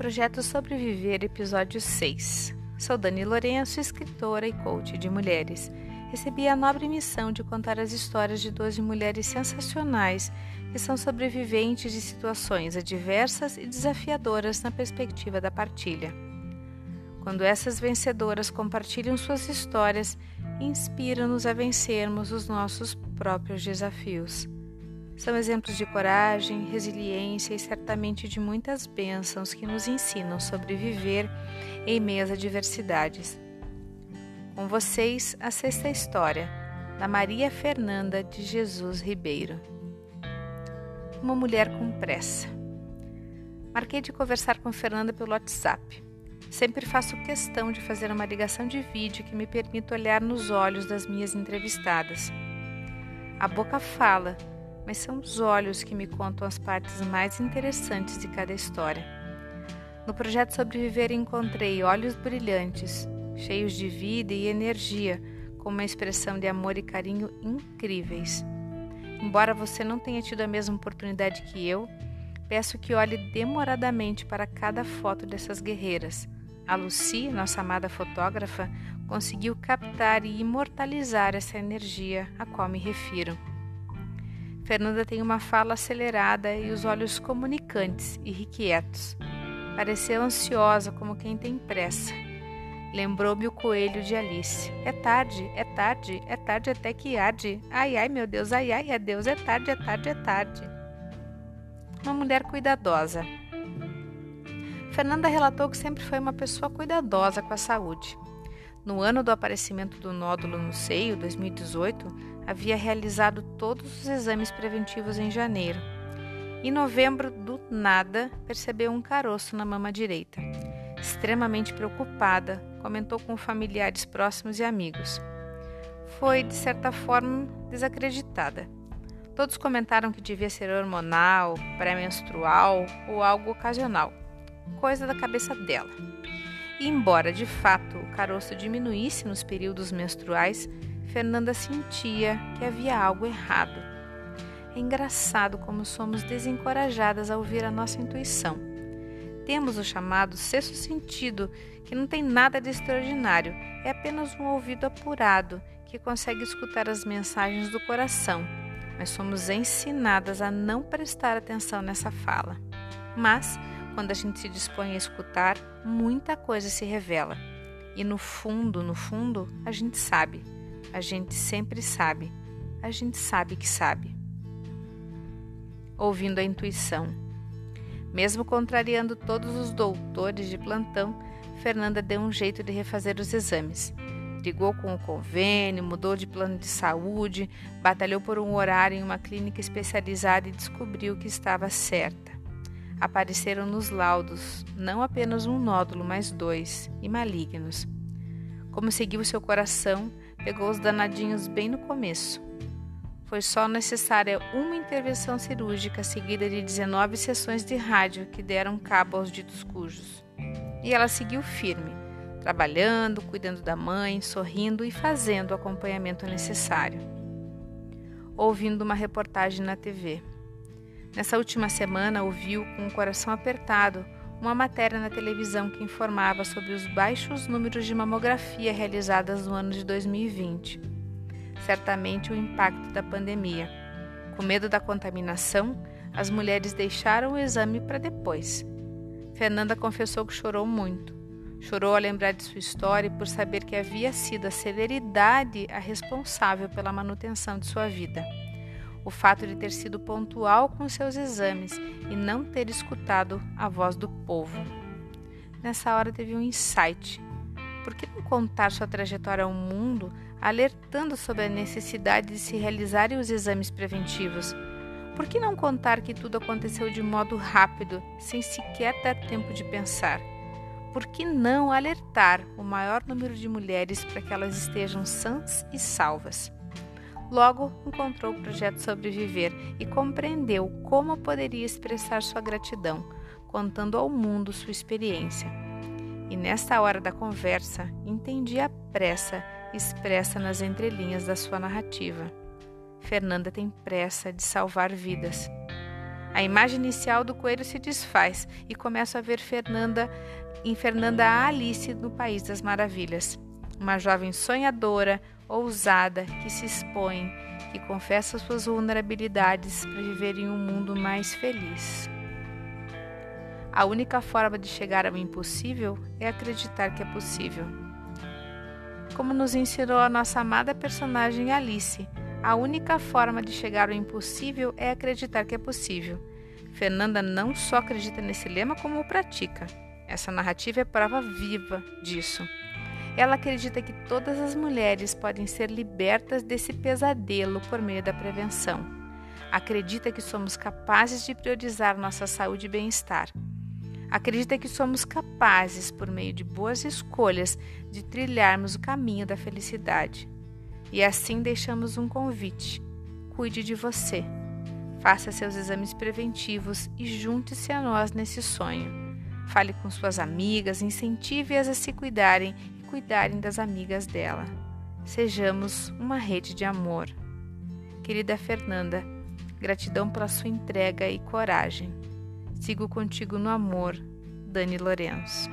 Projeto Sobreviver, episódio 6. Sou Dani Lourenço, escritora e coach de mulheres. Recebi a nobre missão de contar as histórias de 12 mulheres sensacionais que são sobreviventes de situações adversas e desafiadoras na perspectiva da partilha. Quando essas vencedoras compartilham suas histórias, inspiram-nos a vencermos os nossos próprios desafios. São exemplos de coragem, resiliência e certamente de muitas bênçãos que nos ensinam a sobreviver em meio às adversidades. Com vocês, a sexta história, da Maria Fernanda de Jesus Ribeiro. Uma mulher com pressa. Marquei de conversar com Fernanda pelo WhatsApp. Sempre faço questão de fazer uma ligação de vídeo que me permita olhar nos olhos das minhas entrevistadas. A boca fala, mas são os olhos que me contam as partes mais interessantes de cada história. No projeto Sobreviver encontrei olhos brilhantes, cheios de vida e energia, com uma expressão de amor e carinho incríveis. Embora você não tenha tido a mesma oportunidade que eu, peço que olhe demoradamente para cada foto dessas guerreiras. A Lucy, nossa amada fotógrafa, conseguiu captar e imortalizar essa energia a qual me refiro. Fernanda tem uma fala acelerada e os olhos comunicantes, irrequietos. Pareceu ansiosa, como quem tem pressa. Lembrou-me o coelho de Alice. É tarde, é tarde, é tarde até que arde. Ai, ai, meu Deus, ai, ai, é Deus, é tarde, é tarde, é tarde. Uma mulher cuidadosa. Fernanda relatou que sempre foi uma pessoa cuidadosa com a saúde. No ano do aparecimento do nódulo no seio, 2018, havia realizado todos os exames preventivos em janeiro. Em novembro, do nada, percebeu um caroço na mama direita. Extremamente preocupada, comentou com familiares próximos e amigos. Foi, de certa forma, desacreditada. Todos comentaram que devia ser hormonal, pré-menstrual ou algo ocasional, coisa da cabeça dela. Embora de fato o caroço diminuísse nos períodos menstruais, Fernanda sentia que havia algo errado. É engraçado como somos desencorajadas a ouvir a nossa intuição. Temos o chamado sexto sentido, que não tem nada de extraordinário, é apenas um ouvido apurado que consegue escutar as mensagens do coração, mas somos ensinadas a não prestar atenção nessa fala. Mas, quando a gente se dispõe a escutar, muita coisa se revela. E no fundo, no fundo, a gente sabe. A gente sempre sabe. A gente sabe que sabe. Ouvindo a intuição. Mesmo contrariando todos os doutores de plantão, Fernanda deu um jeito de refazer os exames. Brigou com o convênio, mudou de plano de saúde, batalhou por um horário em uma clínica especializada e descobriu que estava certa apareceram nos laudos não apenas um nódulo, mas dois, e malignos. Como seguiu seu coração, pegou os danadinhos bem no começo. Foi só necessária uma intervenção cirúrgica seguida de 19 sessões de rádio que deram cabo aos ditos cujos. E ela seguiu firme, trabalhando, cuidando da mãe, sorrindo e fazendo o acompanhamento necessário. Ouvindo uma reportagem na TV. Nessa última semana, ouviu com o coração apertado uma matéria na televisão que informava sobre os baixos números de mamografia realizadas no ano de 2020. Certamente o impacto da pandemia. Com medo da contaminação, as mulheres deixaram o exame para depois. Fernanda confessou que chorou muito. Chorou ao lembrar de sua história e por saber que havia sido a celeridade a responsável pela manutenção de sua vida o fato de ter sido pontual com seus exames e não ter escutado a voz do povo. Nessa hora teve um insight. Por que não contar sua trajetória ao mundo, alertando sobre a necessidade de se realizarem os exames preventivos? Por que não contar que tudo aconteceu de modo rápido, sem sequer dar tempo de pensar? Por que não alertar o maior número de mulheres para que elas estejam sãs e salvas? Logo, encontrou o projeto Sobreviver e compreendeu como poderia expressar sua gratidão, contando ao mundo sua experiência. E nesta hora da conversa, entendi a pressa expressa nas entrelinhas da sua narrativa. Fernanda tem pressa de salvar vidas. A imagem inicial do coelho se desfaz e começo a ver Fernanda em Fernanda Alice no País das Maravilhas. Uma jovem sonhadora, ousada, que se expõe, que confessa suas vulnerabilidades para viver em um mundo mais feliz. A única forma de chegar ao impossível é acreditar que é possível. Como nos ensinou a nossa amada personagem Alice, a única forma de chegar ao impossível é acreditar que é possível. Fernanda não só acredita nesse lema, como o pratica. Essa narrativa é prova viva disso. Ela acredita que todas as mulheres podem ser libertas desse pesadelo por meio da prevenção. Acredita que somos capazes de priorizar nossa saúde e bem-estar. Acredita que somos capazes, por meio de boas escolhas, de trilharmos o caminho da felicidade. E assim deixamos um convite: cuide de você. Faça seus exames preventivos e junte-se a nós nesse sonho. Fale com suas amigas, incentive-as a se cuidarem cuidarem das amigas dela. Sejamos uma rede de amor. Querida Fernanda, gratidão pela sua entrega e coragem. Sigo contigo no amor, Dani Lourenço.